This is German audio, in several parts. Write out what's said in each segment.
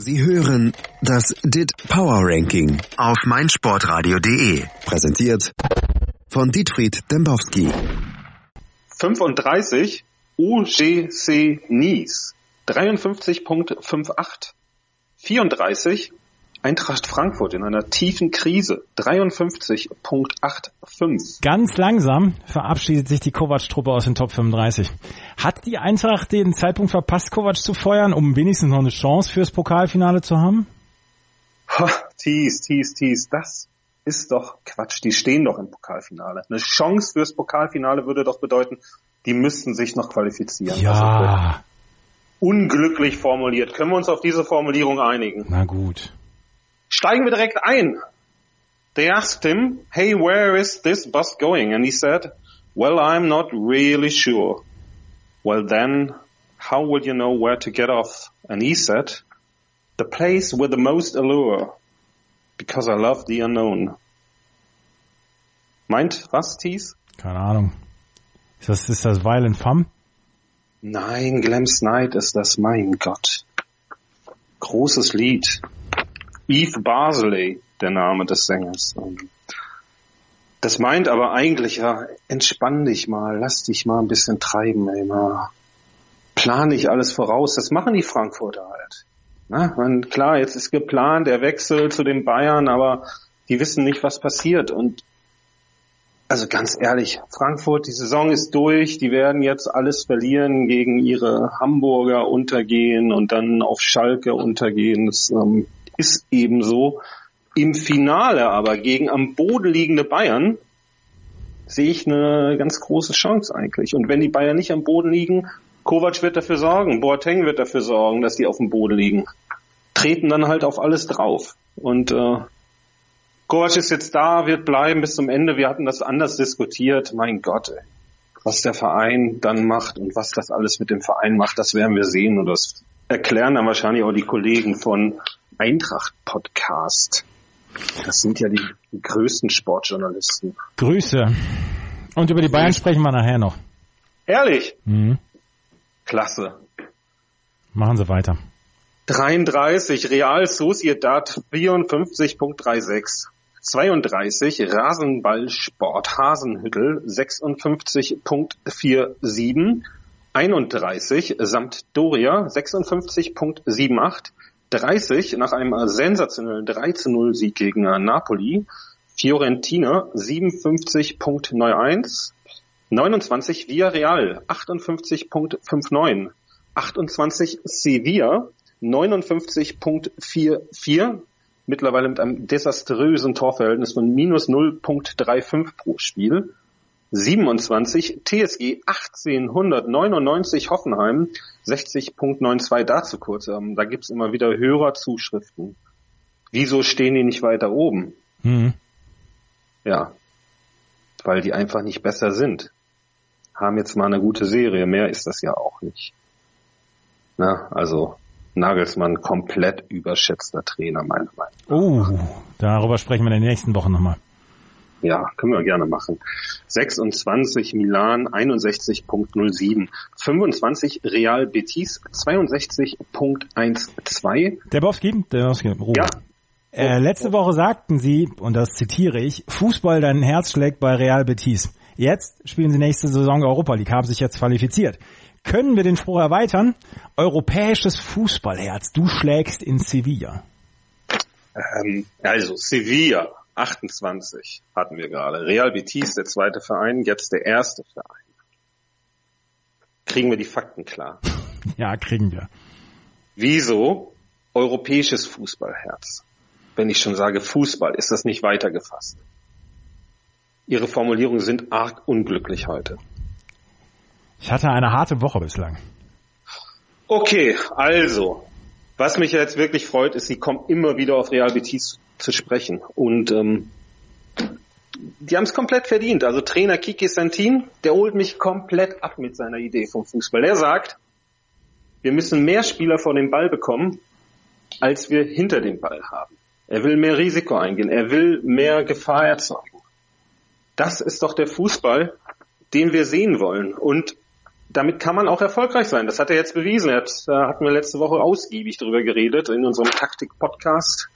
Sie hören das DIT Power Ranking auf meinsportradio.de. Präsentiert von Dietfried Dembowski. 35 UGC Nice 53.58. 34 Eintracht Frankfurt in einer tiefen Krise 53.85. Ganz langsam verabschiedet sich die Kovac-Truppe aus den Top 35. Hat die Eintracht den Zeitpunkt verpasst, Kovac zu feuern, um wenigstens noch eine Chance fürs Pokalfinale zu haben? Ha, tease, tease, tease, das ist doch Quatsch. Die stehen doch im Pokalfinale. Eine Chance fürs Pokalfinale würde doch bedeuten, die müssten sich noch qualifizieren. Ja. Also unglücklich formuliert. Können wir uns auf diese Formulierung einigen? Na gut. Steigen wir direkt ein. They asked him, hey, where is this bus going? And he said, well, I'm not really sure. Well, then, how will you know where to get off? And he said, the place with the most allure, because I love the unknown. Meint was, Thies? Keine Ahnung. Ist das, ist das Violent Femme? Nein, Glam's Night ist das, mein Gott. Großes Lied. Eve Barsley, der Name des Sängers. Das meint aber eigentlich, ja, entspann dich mal, lass dich mal ein bisschen treiben, ey, mal. Plan nicht alles voraus. Das machen die Frankfurter halt. Na, man, klar, jetzt ist geplant der Wechsel zu den Bayern, aber die wissen nicht, was passiert. Und also ganz ehrlich, Frankfurt, die Saison ist durch, die werden jetzt alles verlieren, gegen ihre Hamburger untergehen und dann auf Schalke untergehen. Das ähm, ist eben so. Im Finale aber gegen am Boden liegende Bayern sehe ich eine ganz große Chance eigentlich. Und wenn die Bayern nicht am Boden liegen, Kovac wird dafür sorgen, Boateng wird dafür sorgen, dass die auf dem Boden liegen. Treten dann halt auf alles drauf. Und äh, Kovac ist jetzt da, wird bleiben bis zum Ende. Wir hatten das anders diskutiert. Mein Gott, ey. was der Verein dann macht und was das alles mit dem Verein macht, das werden wir sehen. Und das erklären dann wahrscheinlich auch die Kollegen von Eintracht Podcast. Das sind ja die, größten Sportjournalisten. Grüße. Und über die Bayern sprechen wir nachher noch. Ehrlich? Mhm. Klasse. Machen Sie weiter. 33 Real Sociedad 54.36. 32 Rasenballsport Hasenhüttel 56.47. 31 Sampdoria 56.78. 30 nach einem sensationellen 3 zu 0 Sieg gegen Napoli. Fiorentina 57.91. 29 Villarreal 58.59. 28 Sevilla 59.44. Mittlerweile mit einem desaströsen Torverhältnis von minus 0.35 pro Spiel. 27 TSG 1899 Hoffenheim 60.92 dazu kurz. Ähm, da gibt's immer wieder Hörerzuschriften. Wieso stehen die nicht weiter oben? Mhm. Ja, weil die einfach nicht besser sind. Haben jetzt mal eine gute Serie, mehr ist das ja auch nicht. Na, also Nagelsmann komplett überschätzter Trainer, meiner Meinung nach. Oh, darüber sprechen wir in den nächsten Wochen nochmal. Ja, können wir gerne machen. 26 Milan 61.07. 25 Real Betis 62.12. Der Bowski, der Bowski, Ruhe. Ja. Äh, letzte Woche sagten Sie, und das zitiere ich, Fußball, dein Herz schlägt bei Real Betis. Jetzt spielen Sie nächste Saison Europa League, haben sich jetzt qualifiziert. Können wir den Spruch erweitern? Europäisches Fußballherz, du schlägst in Sevilla. Ähm, also Sevilla 28 hatten wir gerade. Real Betis, der zweite Verein, jetzt der erste Verein. Kriegen wir die Fakten klar? Ja, kriegen wir. Wieso europäisches Fußballherz? Wenn ich schon sage Fußball, ist das nicht weitergefasst. Ihre Formulierungen sind arg unglücklich heute. Ich hatte eine harte Woche bislang. Okay, also, was mich jetzt wirklich freut, ist, Sie kommen immer wieder auf Real Betis zu sprechen. Und ähm, die haben es komplett verdient. Also Trainer Kiki Santin, der holt mich komplett ab mit seiner Idee vom Fußball. Er sagt, wir müssen mehr Spieler vor dem Ball bekommen, als wir hinter dem Ball haben. Er will mehr Risiko eingehen. Er will mehr Gefahr erzeugen. Das ist doch der Fußball, den wir sehen wollen. Und damit kann man auch erfolgreich sein. Das hat er jetzt bewiesen. Er hat, da hatten wir letzte Woche ausgiebig drüber geredet in unserem Taktik-Podcast,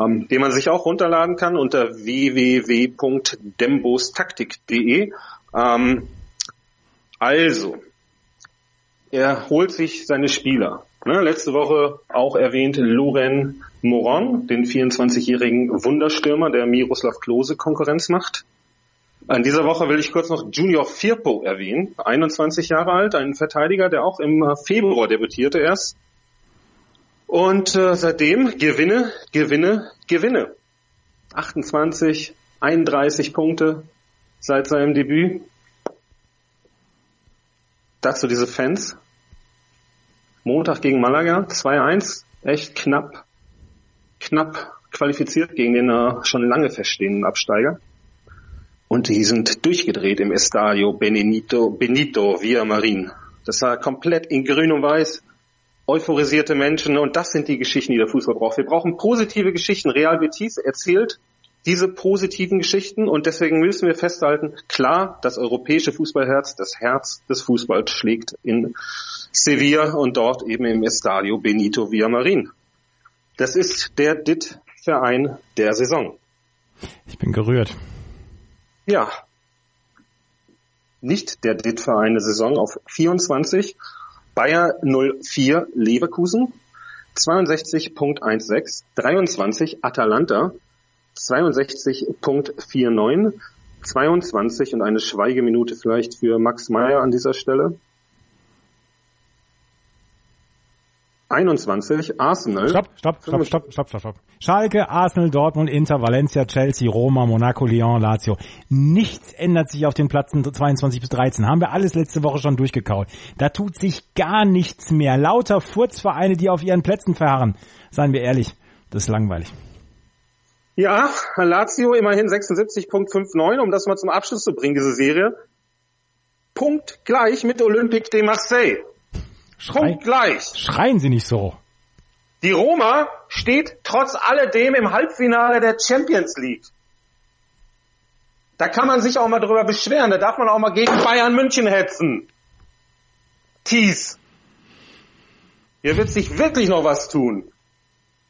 ähm, den man sich auch runterladen kann unter www.dembostaktik.de. Ähm, also, er holt sich seine Spieler. Ne, letzte Woche auch erwähnt Loren Moron, den 24-jährigen Wunderstürmer, der Miroslav Klose Konkurrenz macht. In dieser Woche will ich kurz noch Junior Firpo erwähnen, 21 Jahre alt, ein Verteidiger, der auch im Februar debütierte erst. Und äh, seitdem Gewinne, Gewinne, Gewinne. 28, 31 Punkte seit seinem Debüt. Dazu diese Fans. Montag gegen Malaga, 2-1, echt knapp, knapp qualifiziert gegen den äh, schon lange feststehenden Absteiger. Und die sind durchgedreht im Estadio Benito, Benito Villamarin. Das war komplett in grün und weiß, euphorisierte Menschen und das sind die Geschichten, die der Fußball braucht. Wir brauchen positive Geschichten. Real Betis erzählt diese positiven Geschichten und deswegen müssen wir festhalten, klar, das europäische Fußballherz, das Herz des Fußballs schlägt in Sevilla und dort eben im Estadio Benito Villamarin. Das ist der DIT-Verein der Saison. Ich bin gerührt. Ja. Nicht der DIT-Verein der Saison auf 24. Bayer 04 Leverkusen 62.16, 23 Atalanta 62.49, 22 und eine Schweigeminute vielleicht für Max Meyer an dieser Stelle. 21 Arsenal. Stopp, stopp, stopp, stopp, stopp, stopp, stopp. Schalke, Arsenal, Dortmund, Inter, Valencia, Chelsea, Roma, Monaco, Lyon, Lazio. Nichts ändert sich auf den Plätzen 22 bis 13. Haben wir alles letzte Woche schon durchgekaut. Da tut sich gar nichts mehr. Lauter Furzvereine, die auf ihren Plätzen verharren. Seien wir ehrlich, das ist langweilig. Ja, Lazio immerhin 76.59, um das mal zum Abschluss zu bringen, diese Serie. Punkt gleich mit Olympique de Marseille. Schrei gleich. Schreien Sie nicht so. Die Roma steht trotz alledem im Halbfinale der Champions League. Da kann man sich auch mal drüber beschweren. Da darf man auch mal gegen Bayern München hetzen. Tees. Hier wird sich wirklich noch was tun.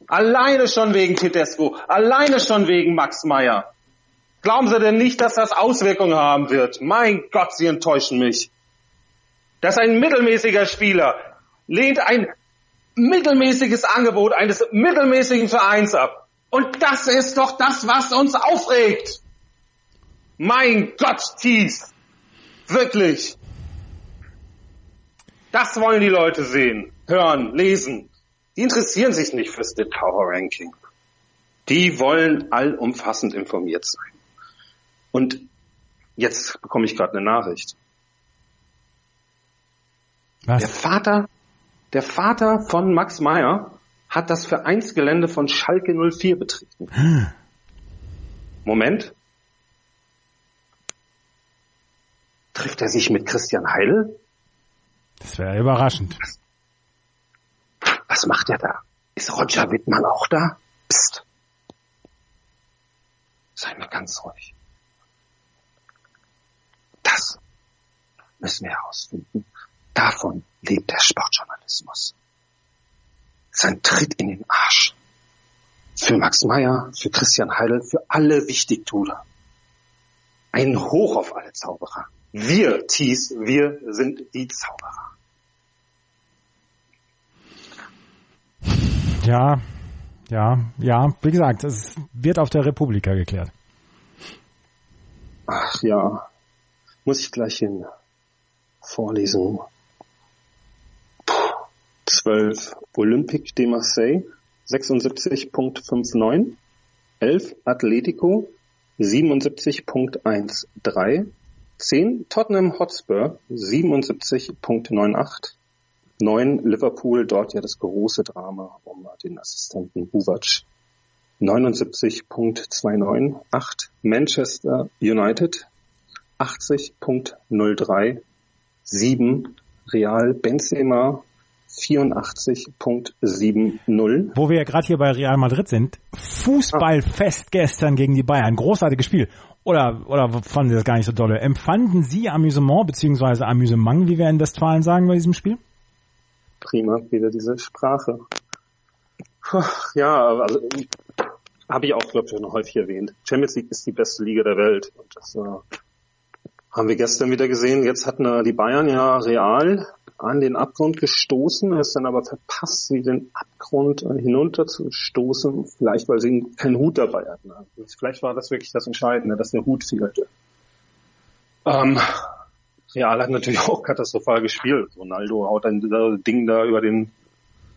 Alleine schon wegen Tedesco. Alleine schon wegen Max Meyer. Glauben Sie denn nicht, dass das Auswirkungen haben wird? Mein Gott, Sie enttäuschen mich. Dass ein mittelmäßiger Spieler lehnt ein mittelmäßiges Angebot eines mittelmäßigen Vereins ab. Und das ist doch das, was uns aufregt. Mein Gott, Thies. Wirklich. Das wollen die Leute sehen, hören, lesen. Die interessieren sich nicht fürs The Power Ranking. Die wollen allumfassend informiert sein. Und jetzt bekomme ich gerade eine Nachricht. Was? Der Vater, der Vater von Max Meyer hat das Vereinsgelände von Schalke 04 betreten. Hm. Moment. Trifft er sich mit Christian Heidel? Das wäre überraschend. Was macht er da? Ist Roger Wittmann auch da? Psst. Sei mal ganz ruhig. Das müssen wir herausfinden. Davon lebt der Sportjournalismus. Sein Tritt in den Arsch. Für Max Meyer, für Christian Heidel, für alle Wichtigtuner. Ein Hoch auf alle Zauberer. Wir, Thies, wir sind die Zauberer. Ja, ja, ja. Wie gesagt, es wird auf der Republika geklärt. Ach ja, muss ich gleich hin. Vorlesung. Puh, 12 Olympique de Marseille 76.59, 11 Atletico 77.13, 10 Tottenham Hotspur 77.98, 9 Liverpool, dort ja das große Drama um den Assistenten Buvac 79.29, 8 Manchester United 80.03, 7 Real Benzema 84.70. Wo wir ja gerade hier bei Real Madrid sind. Fußballfest gestern gegen die Bayern. Großartiges Spiel. Oder, oder fanden Sie das gar nicht so dolle? Empfanden Sie Amüsement beziehungsweise Amüsement, wie wir in Westfalen sagen, bei diesem Spiel? Prima, wieder diese Sprache. Ja, also habe ich auch, glaube ich, schon häufig erwähnt. Champions League ist die beste Liga der Welt. Und das äh, haben wir gestern wieder gesehen. Jetzt hatten äh, die Bayern ja real an den Abgrund gestoßen, ist dann aber verpasst, sie den Abgrund hinunter zu stoßen, vielleicht weil sie keinen Hut dabei hatten. Also vielleicht war das wirklich das Entscheidende, dass der Hut fehlte. Ähm, Real hat natürlich auch katastrophal gespielt. Ronaldo haut ein Ding da über den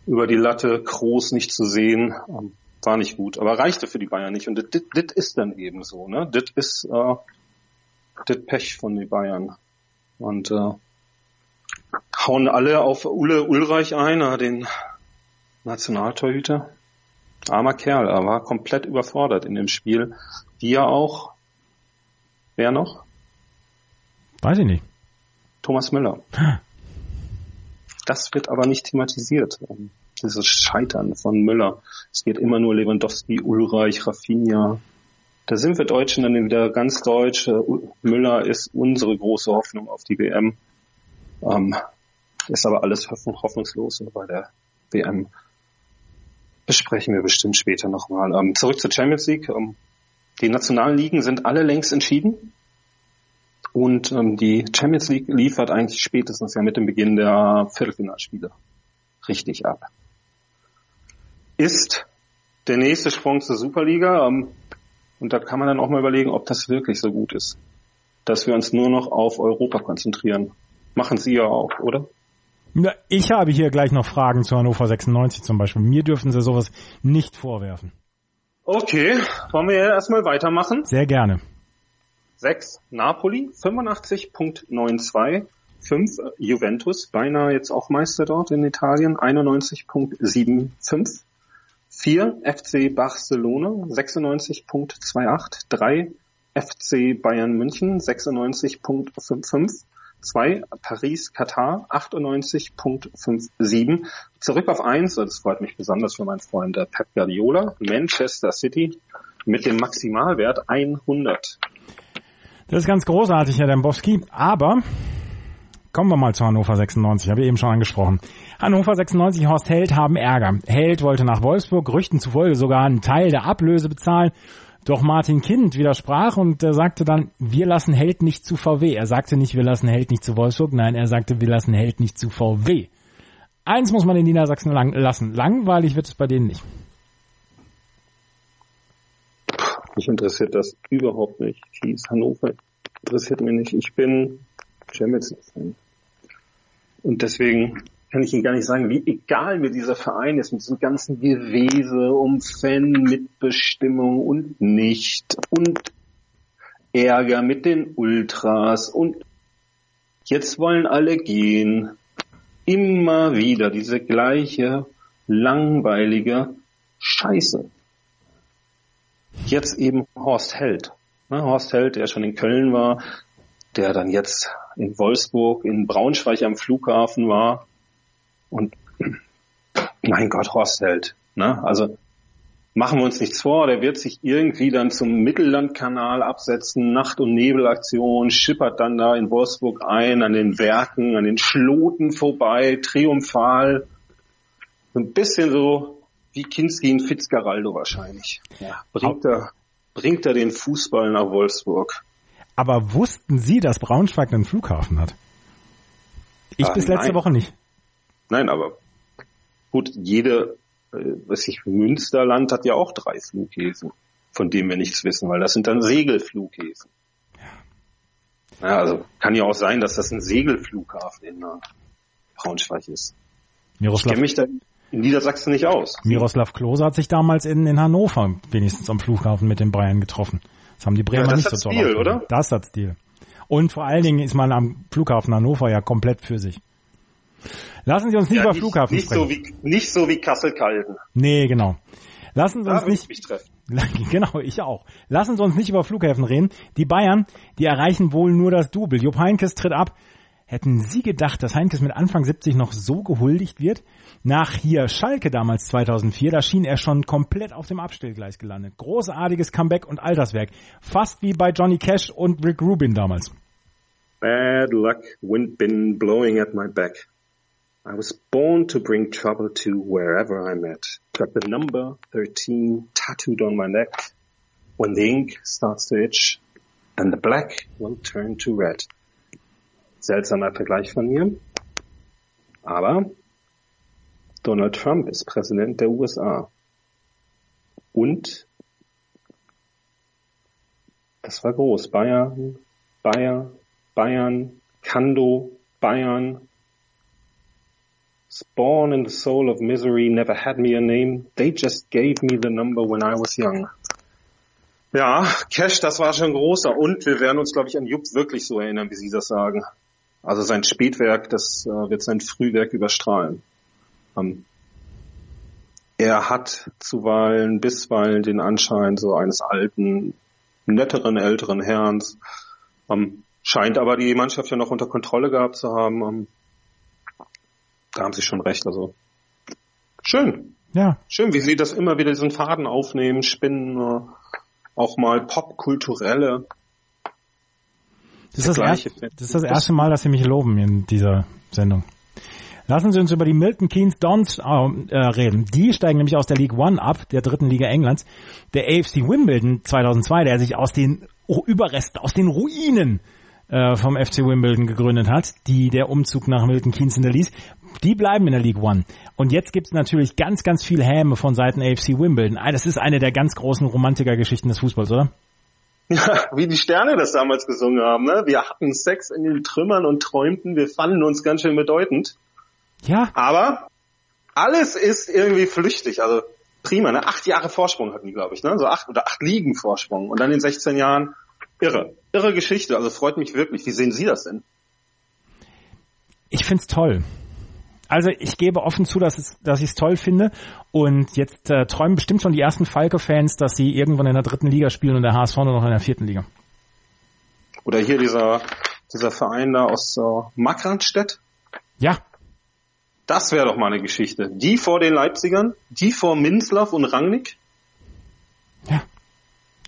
über die Latte, groß nicht zu sehen. Ähm, war nicht gut, aber reichte für die Bayern nicht. Und das ist dann eben so, ne? Das ist äh, das Pech von den Bayern. Und äh, hauen alle auf Ulle Ulreich ein, den Nationaltorhüter. Armer Kerl, er war komplett überfordert in dem Spiel. Wie ja auch. Wer noch? Weiß ich nicht. Thomas Müller. Das wird aber nicht thematisiert. Dieses Scheitern von Müller. Es geht immer nur Lewandowski, Ulreich, Rafinha. Da sind wir Deutschen dann wieder ganz deutsch. Müller ist unsere große Hoffnung auf die WM. Ähm, ist aber alles hoffnungslos bei der WM. Besprechen wir bestimmt später nochmal. Ähm, zurück zur Champions League. Ähm, die nationalen Ligen sind alle längst entschieden. Und ähm, die Champions League liefert eigentlich spätestens ja mit dem Beginn der Viertelfinalspiele richtig ab. Ist der nächste Sprung zur Superliga. Ähm, und da kann man dann auch mal überlegen, ob das wirklich so gut ist. Dass wir uns nur noch auf Europa konzentrieren. Machen Sie ja auch, oder? Ich habe hier gleich noch Fragen zu Hannover 96 zum Beispiel. Mir dürfen Sie sowas nicht vorwerfen. Okay, wollen wir erstmal weitermachen? Sehr gerne. 6 Napoli, 85.92. 5 Juventus, beinahe jetzt auch Meister dort in Italien, 91.75. 4 FC Barcelona, 96.28. 3 FC Bayern München, 96.55. 2 Paris Katar 98.57. Zurück auf 1, das freut mich besonders für meinen Freund Pep Guardiola, Manchester City mit dem Maximalwert 100. Das ist ganz großartig, Herr Dembowski, aber kommen wir mal zu Hannover 96, habe ich eben schon angesprochen. Hannover 96 Horst Held haben Ärger. Held wollte nach Wolfsburg, Gerüchten zufolge sogar einen Teil der Ablöse bezahlen doch Martin Kind widersprach und er sagte dann, wir lassen Held nicht zu VW. Er sagte nicht, wir lassen Held nicht zu Wolfsburg, nein, er sagte, wir lassen Held nicht zu VW. Eins muss man in Niedersachsen lang lassen. Langweilig wird es bei denen nicht. Mich interessiert das überhaupt nicht. Hieß Hannover interessiert mich nicht. Ich bin Champions League-Fan. Und deswegen kann ich Ihnen gar nicht sagen, wie egal mir dieser Verein ist mit diesem ganzen Gewese um Fan-Mitbestimmung und nicht und Ärger mit den Ultras und jetzt wollen alle gehen. Immer wieder diese gleiche langweilige Scheiße. Jetzt eben Horst Held. Horst Held, der schon in Köln war, der dann jetzt in Wolfsburg, in Braunschweig am Flughafen war, und mein Gott, Horstfeld, ne? Also machen wir uns nichts vor, der wird sich irgendwie dann zum Mittellandkanal absetzen, Nacht- und Nebelaktion, schippert dann da in Wolfsburg ein, an den Werken, an den Schloten vorbei, triumphal. Ein bisschen so wie Kinski in Fitzgeraldo wahrscheinlich. Ja, bringt er, bringt er den Fußball nach Wolfsburg. Aber wussten Sie, dass Braunschweig einen Flughafen hat? Ich ah, bis letzte nein. Woche nicht. Nein, aber gut, jede, äh, was ich, Münsterland hat ja auch drei Flughäfen, von denen wir nichts wissen, weil das sind dann Segelflughäfen. Ja. ja also kann ja auch sein, dass das ein Segelflughafen in uh, Braunschweig ist. Miroslav, ich kenne mich da in Niedersachsen nicht aus. Miroslav Klose hat sich damals in, in Hannover wenigstens am Flughafen mit den Bayern getroffen. Das haben die Bremer ja, nicht so toll. Stil, oder? Das hat Stil. Und vor allen Dingen ist man am Flughafen Hannover ja komplett für sich. Lassen Sie uns nicht ja, über nicht, Flughafen nicht sprechen. So wie, nicht so wie Kassel-Calden. Nee, genau. Lassen Sie uns nicht. Ich genau, ich auch. Lassen Sie uns nicht über Flughäfen reden. Die Bayern, die erreichen wohl nur das Double. Jupp Heynckes tritt ab. Hätten Sie gedacht, dass Heinkes mit Anfang 70 noch so gehuldigt wird? Nach hier Schalke damals 2004, da schien er schon komplett auf dem Abstellgleis gelandet. Großartiges Comeback und Alterswerk. Fast wie bei Johnny Cash und Rick Rubin damals. Bad luck, wind been blowing at my back. I was born to bring trouble to wherever I met. Got the number 13 tattooed on my neck. When the ink starts to itch, and the black will turn to red. Seltsamer Vergleich von mir. Aber Donald Trump ist Präsident der USA. Und das war groß. Bayern, Bayer, Bayern, Kando, Bayern. Spawn in the soul of misery never had me a name. They just gave me the number when I was young. Ja, Cash, das war schon großer. Und wir werden uns, glaube ich, an Jupp wirklich so erinnern, wie Sie das sagen. Also sein Spätwerk, das äh, wird sein Frühwerk überstrahlen. Ähm, er hat zuweilen, bisweilen den Anschein so eines alten, netteren, älteren Herrns. Ähm, scheint aber die Mannschaft ja noch unter Kontrolle gehabt zu haben. Ähm, da haben Sie schon recht. Also schön. Ja. Schön, wie Sie das immer wieder diesen Faden aufnehmen, spinnen, äh, auch mal popkulturelle das ist das, erste, das ist das erste Mal, dass Sie mich loben in dieser Sendung. Lassen Sie uns über die Milton Keynes Dons äh, reden. Die steigen nämlich aus der League One ab, der dritten Liga Englands. Der AFC Wimbledon 2002, der sich aus den Überresten, aus den Ruinen äh, vom FC Wimbledon gegründet hat, die der Umzug nach Milton Keynes hinterließ, die bleiben in der League One. Und jetzt gibt's natürlich ganz, ganz viel Häme von Seiten AFC Wimbledon. Ah, das ist eine der ganz großen Romantikergeschichten des Fußballs, oder? Ja, wie die Sterne das damals gesungen haben, ne? Wir hatten Sex in den Trümmern und träumten, wir fanden uns ganz schön bedeutend. Ja. Aber alles ist irgendwie flüchtig, also prima, ne? Acht Jahre Vorsprung hatten die, glaube ich, ne? So acht oder acht Ligen Vorsprung. Und dann in 16 Jahren irre. Irre Geschichte, also freut mich wirklich. Wie sehen Sie das denn? Ich find's toll. Also ich gebe offen zu, dass, es, dass ich es toll finde. Und jetzt äh, träumen bestimmt schon die ersten Falke-Fans, dass sie irgendwann in der dritten Liga spielen und der HSV nur noch in der vierten Liga. Oder hier dieser, dieser Verein da aus äh, Markranstädt. Ja. Das wäre doch mal eine Geschichte. Die vor den Leipzigern, die vor Minslav und Rangnick. Ja.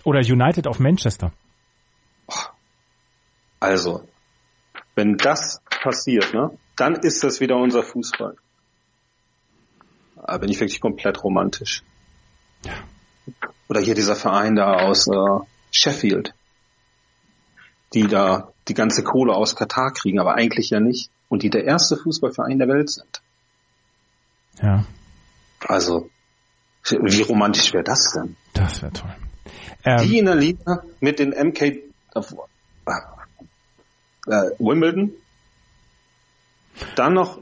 Oder United auf Manchester. Also, wenn das passiert, ne? Dann ist das wieder unser Fußball. Da bin ich wirklich komplett romantisch. Ja. Oder hier dieser Verein da aus äh, Sheffield, die da die ganze Kohle aus Katar kriegen, aber eigentlich ja nicht. Und die der erste Fußballverein der Welt sind. Ja. Also, wie romantisch wäre das denn? Das wäre toll. Ähm, die in der Liga mit den MK äh, äh, Wimbledon, dann noch,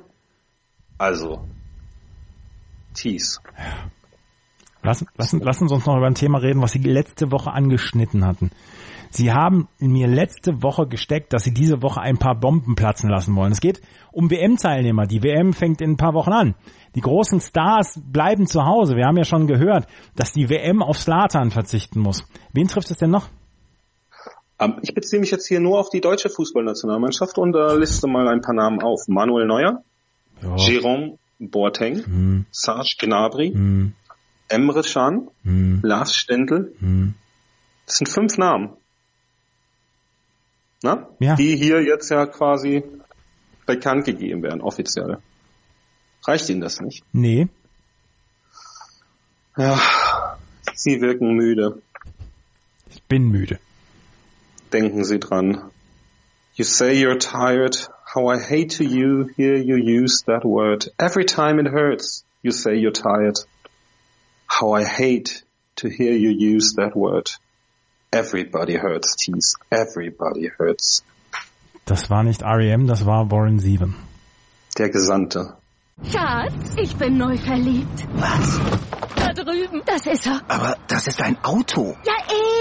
also, Tees. Lassen, lassen, lassen Sie uns noch über ein Thema reden, was Sie letzte Woche angeschnitten hatten. Sie haben mir letzte Woche gesteckt, dass Sie diese Woche ein paar Bomben platzen lassen wollen. Es geht um WM-Teilnehmer. Die WM fängt in ein paar Wochen an. Die großen Stars bleiben zu Hause. Wir haben ja schon gehört, dass die WM auf Slatan verzichten muss. Wen trifft es denn noch? Ähm, ich beziehe mich jetzt hier nur auf die deutsche Fußballnationalmannschaft und äh, liste mal ein paar Namen auf. Manuel Neuer, ja. Jérôme Boateng, hm. Serge Gnabry, hm. Emre Can, hm. Lars Stendl. Hm. Das sind fünf Namen. Na? Ja. Die hier jetzt ja quasi bekannt gegeben werden, offiziell. Reicht Ihnen das nicht? Nee. Ja, Sie wirken müde. Ich bin müde. Denken Sie dran. You say you're tired. How I hate to you hear you use that word. Every time it hurts, you say you're tired. How I hate to hear you use that word. Everybody hurts, Tease. Everybody hurts. Das war nicht R.E.M., das war Warren Sieben. Der Gesandte. Schatz, ich bin neu verliebt. Was? Da drüben. Das ist er. Aber das ist ein Auto. Ja,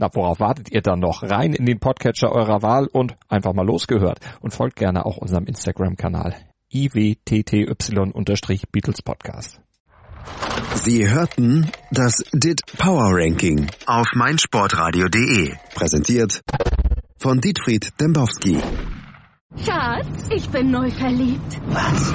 Na, worauf wartet ihr dann noch? Rein in den Podcatcher eurer Wahl und einfach mal losgehört. Und folgt gerne auch unserem Instagram-Kanal iwtty-Beatles Podcast. Sie hörten das DIT Power Ranking auf meinsportradio.de. Präsentiert von Dietfried Dembowski. Schatz, ich bin neu verliebt. Was?